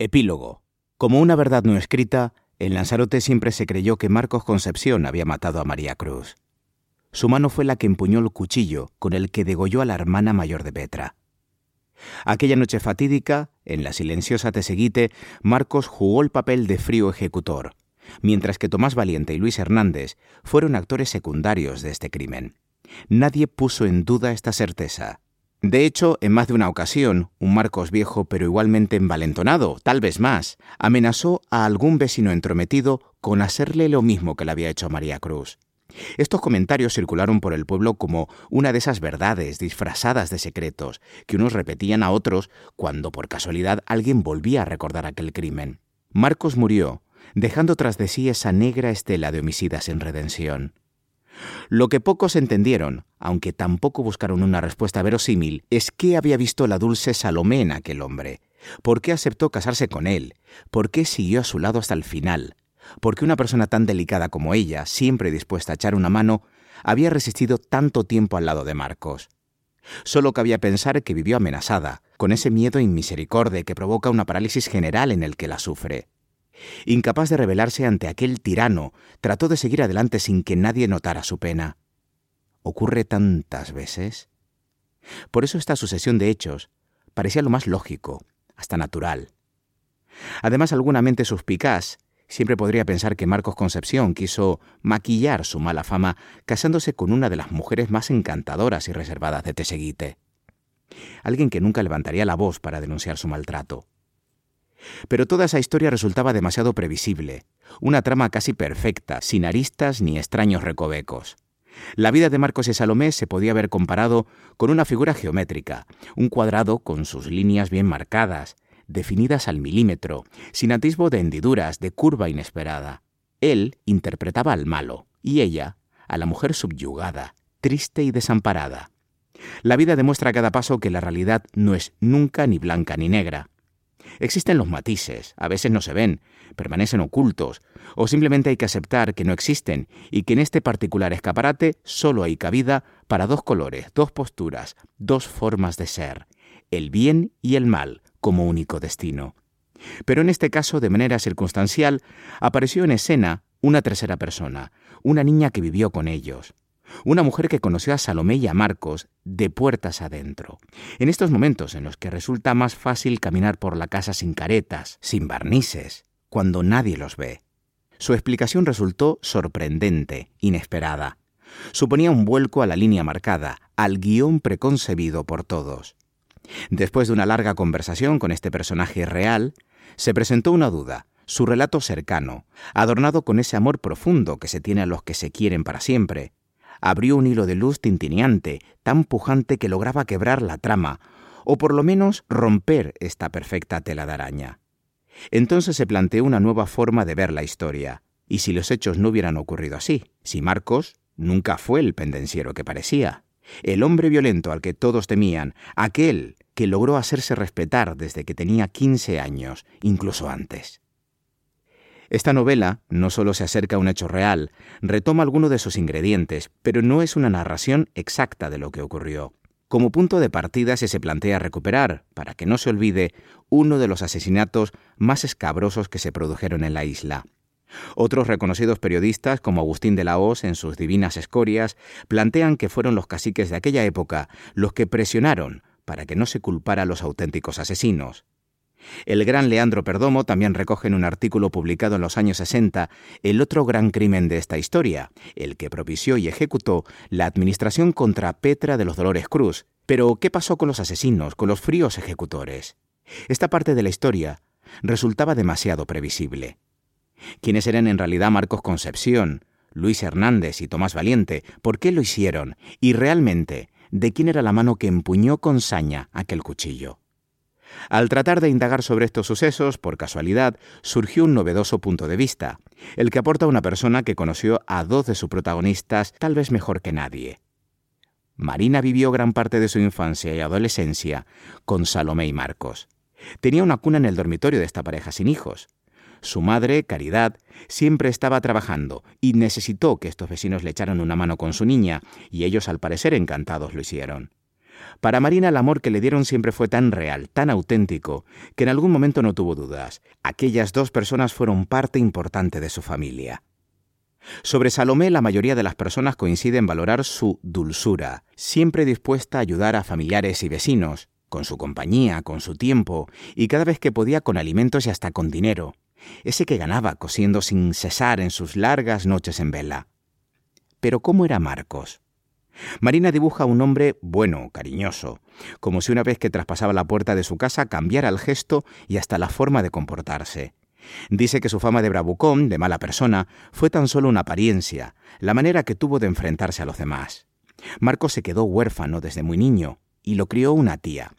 Epílogo. Como una verdad no escrita, en Lanzarote siempre se creyó que Marcos Concepción había matado a María Cruz. Su mano fue la que empuñó el cuchillo con el que degolló a la hermana mayor de Petra. Aquella noche fatídica, en la silenciosa Teseguite, Marcos jugó el papel de frío ejecutor, mientras que Tomás Valiente y Luis Hernández fueron actores secundarios de este crimen. Nadie puso en duda esta certeza. De hecho, en más de una ocasión, un Marcos viejo pero igualmente envalentonado, tal vez más, amenazó a algún vecino entrometido con hacerle lo mismo que le había hecho a María Cruz. Estos comentarios circularon por el pueblo como una de esas verdades disfrazadas de secretos que unos repetían a otros cuando por casualidad alguien volvía a recordar aquel crimen. Marcos murió, dejando tras de sí esa negra estela de homicidas en redención. Lo que pocos entendieron, aunque tampoco buscaron una respuesta verosímil, es qué había visto la dulce Salomé en aquel hombre, por qué aceptó casarse con él, por qué siguió a su lado hasta el final, por qué una persona tan delicada como ella, siempre dispuesta a echar una mano, había resistido tanto tiempo al lado de Marcos. Solo cabía pensar que vivió amenazada, con ese miedo inmisericordia que provoca una parálisis general en el que la sufre. Incapaz de rebelarse ante aquel tirano, trató de seguir adelante sin que nadie notara su pena. ¿Ocurre tantas veces? Por eso esta sucesión de hechos parecía lo más lógico, hasta natural. Además, alguna mente suspicaz siempre podría pensar que Marcos Concepción quiso maquillar su mala fama casándose con una de las mujeres más encantadoras y reservadas de Teseguite. Alguien que nunca levantaría la voz para denunciar su maltrato. Pero toda esa historia resultaba demasiado previsible, una trama casi perfecta, sin aristas ni extraños recovecos. La vida de Marcos y Salomé se podía haber comparado con una figura geométrica, un cuadrado con sus líneas bien marcadas, definidas al milímetro, sin atisbo de hendiduras, de curva inesperada. Él interpretaba al malo, y ella a la mujer subyugada, triste y desamparada. La vida demuestra a cada paso que la realidad no es nunca ni blanca ni negra. Existen los matices, a veces no se ven, permanecen ocultos, o simplemente hay que aceptar que no existen y que en este particular escaparate solo hay cabida para dos colores, dos posturas, dos formas de ser, el bien y el mal como único destino. Pero en este caso, de manera circunstancial, apareció en escena una tercera persona, una niña que vivió con ellos una mujer que conoció a Salomé y Marcos de puertas adentro. En estos momentos en los que resulta más fácil caminar por la casa sin caretas, sin barnices, cuando nadie los ve. Su explicación resultó sorprendente, inesperada. Suponía un vuelco a la línea marcada, al guion preconcebido por todos. Después de una larga conversación con este personaje real, se presentó una duda, su relato cercano, adornado con ese amor profundo que se tiene a los que se quieren para siempre, abrió un hilo de luz tintineante, tan pujante que lograba quebrar la trama, o por lo menos romper esta perfecta tela de araña. Entonces se planteó una nueva forma de ver la historia. ¿Y si los hechos no hubieran ocurrido así? Si Marcos nunca fue el pendenciero que parecía, el hombre violento al que todos temían, aquel que logró hacerse respetar desde que tenía 15 años, incluso antes. Esta novela no solo se acerca a un hecho real, retoma alguno de sus ingredientes, pero no es una narración exacta de lo que ocurrió. Como punto de partida se se plantea recuperar, para que no se olvide, uno de los asesinatos más escabrosos que se produjeron en la isla. Otros reconocidos periodistas, como Agustín de la Hoz en sus Divinas Escorias, plantean que fueron los caciques de aquella época los que presionaron para que no se culpara a los auténticos asesinos. El gran Leandro Perdomo también recoge en un artículo publicado en los años 60 el otro gran crimen de esta historia, el que propició y ejecutó la administración contra Petra de los Dolores Cruz. Pero, ¿qué pasó con los asesinos, con los fríos ejecutores? Esta parte de la historia resultaba demasiado previsible. ¿Quiénes eran en realidad Marcos Concepción, Luis Hernández y Tomás Valiente? ¿Por qué lo hicieron? Y realmente, ¿de quién era la mano que empuñó con saña aquel cuchillo? Al tratar de indagar sobre estos sucesos, por casualidad, surgió un novedoso punto de vista, el que aporta una persona que conoció a dos de sus protagonistas tal vez mejor que nadie. Marina vivió gran parte de su infancia y adolescencia con Salomé y Marcos. Tenía una cuna en el dormitorio de esta pareja sin hijos. Su madre, Caridad, siempre estaba trabajando y necesitó que estos vecinos le echaran una mano con su niña, y ellos al parecer encantados lo hicieron. Para Marina el amor que le dieron siempre fue tan real, tan auténtico, que en algún momento no tuvo dudas. Aquellas dos personas fueron parte importante de su familia. Sobre Salomé la mayoría de las personas coinciden en valorar su dulzura, siempre dispuesta a ayudar a familiares y vecinos, con su compañía, con su tiempo, y cada vez que podía con alimentos y hasta con dinero ese que ganaba cosiendo sin cesar en sus largas noches en vela. Pero ¿cómo era Marcos? Marina dibuja a un hombre bueno, cariñoso, como si una vez que traspasaba la puerta de su casa cambiara el gesto y hasta la forma de comportarse. Dice que su fama de bravucón, de mala persona, fue tan solo una apariencia, la manera que tuvo de enfrentarse a los demás. Marcos se quedó huérfano desde muy niño y lo crió una tía.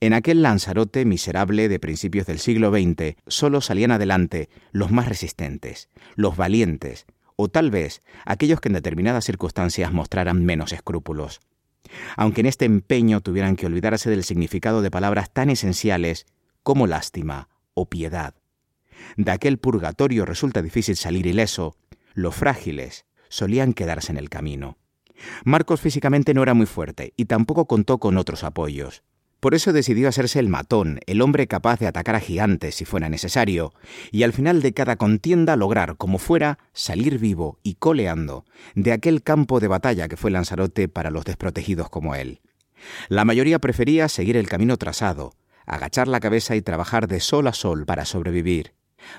En aquel Lanzarote miserable de principios del siglo XX solo salían adelante los más resistentes, los valientes, o tal vez aquellos que en determinadas circunstancias mostraran menos escrúpulos. Aunque en este empeño tuvieran que olvidarse del significado de palabras tan esenciales como lástima o piedad. De aquel purgatorio resulta difícil salir ileso, los frágiles solían quedarse en el camino. Marcos físicamente no era muy fuerte y tampoco contó con otros apoyos. Por eso decidió hacerse el matón, el hombre capaz de atacar a gigantes si fuera necesario, y al final de cada contienda lograr, como fuera, salir vivo y coleando de aquel campo de batalla que fue Lanzarote para los desprotegidos como él. La mayoría prefería seguir el camino trazado, agachar la cabeza y trabajar de sol a sol para sobrevivir.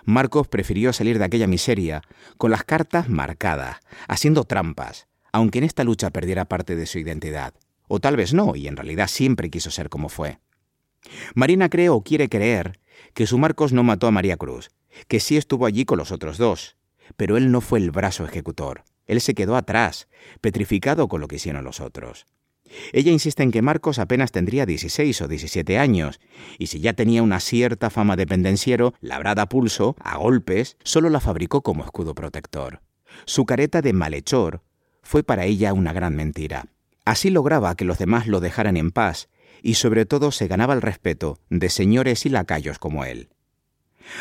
Marcos prefirió salir de aquella miseria con las cartas marcadas, haciendo trampas, aunque en esta lucha perdiera parte de su identidad. O tal vez no, y en realidad siempre quiso ser como fue. Marina cree o quiere creer que su Marcos no mató a María Cruz, que sí estuvo allí con los otros dos, pero él no fue el brazo ejecutor. Él se quedó atrás, petrificado con lo que hicieron los otros. Ella insiste en que Marcos apenas tendría 16 o 17 años, y si ya tenía una cierta fama de pendenciero, labrada a pulso, a golpes, solo la fabricó como escudo protector. Su careta de malhechor fue para ella una gran mentira. Así lograba que los demás lo dejaran en paz y sobre todo se ganaba el respeto de señores y lacayos como él.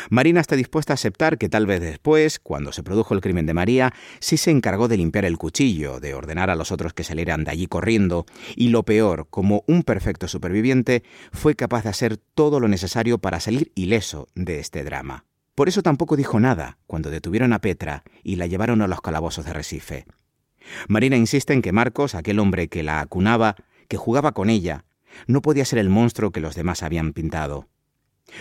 Marina está dispuesta a aceptar que tal vez después, cuando se produjo el crimen de María, sí se encargó de limpiar el cuchillo, de ordenar a los otros que salieran de allí corriendo, y lo peor, como un perfecto superviviente, fue capaz de hacer todo lo necesario para salir ileso de este drama. Por eso tampoco dijo nada cuando detuvieron a Petra y la llevaron a los calabozos de Recife. Marina insiste en que Marcos, aquel hombre que la acunaba, que jugaba con ella, no podía ser el monstruo que los demás habían pintado.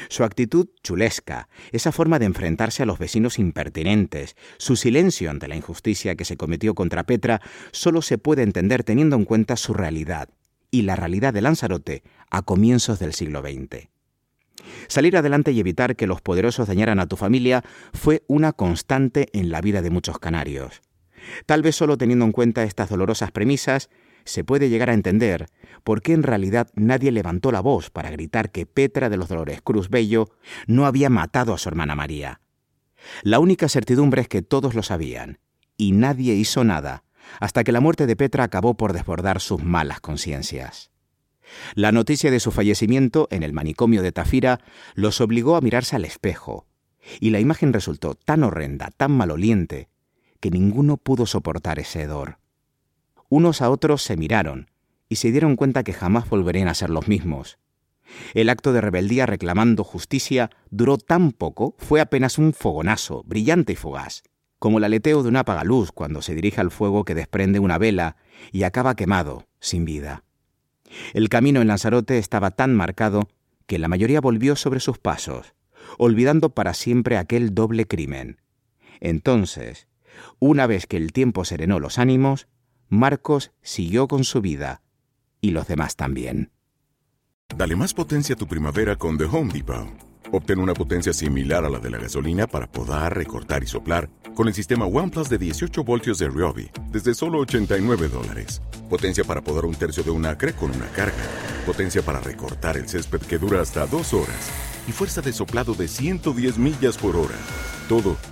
Su actitud chulesca, esa forma de enfrentarse a los vecinos impertinentes, su silencio ante la injusticia que se cometió contra Petra, solo se puede entender teniendo en cuenta su realidad y la realidad de Lanzarote a comienzos del siglo XX. Salir adelante y evitar que los poderosos dañaran a tu familia fue una constante en la vida de muchos canarios. Tal vez solo teniendo en cuenta estas dolorosas premisas, se puede llegar a entender por qué en realidad nadie levantó la voz para gritar que Petra de los Dolores Cruz Bello no había matado a su hermana María. La única certidumbre es que todos lo sabían, y nadie hizo nada, hasta que la muerte de Petra acabó por desbordar sus malas conciencias. La noticia de su fallecimiento en el manicomio de Tafira los obligó a mirarse al espejo, y la imagen resultó tan horrenda, tan maloliente, que ninguno pudo soportar ese hedor. Unos a otros se miraron y se dieron cuenta que jamás volverían a ser los mismos. El acto de rebeldía reclamando justicia duró tan poco, fue apenas un fogonazo, brillante y fugaz, como el aleteo de una apagaluz cuando se dirige al fuego que desprende una vela y acaba quemado, sin vida. El camino en Lanzarote estaba tan marcado que la mayoría volvió sobre sus pasos, olvidando para siempre aquel doble crimen. Entonces, una vez que el tiempo serenó los ánimos, Marcos siguió con su vida y los demás también. Dale más potencia a tu primavera con The Home Depot. Obtén una potencia similar a la de la gasolina para poder recortar y soplar con el sistema OnePlus de 18 voltios de Ryobi desde solo 89 dólares. Potencia para podar un tercio de un acre con una carga potencia para recortar el césped que dura hasta dos horas y fuerza de soplado de 110 millas por hora. Todo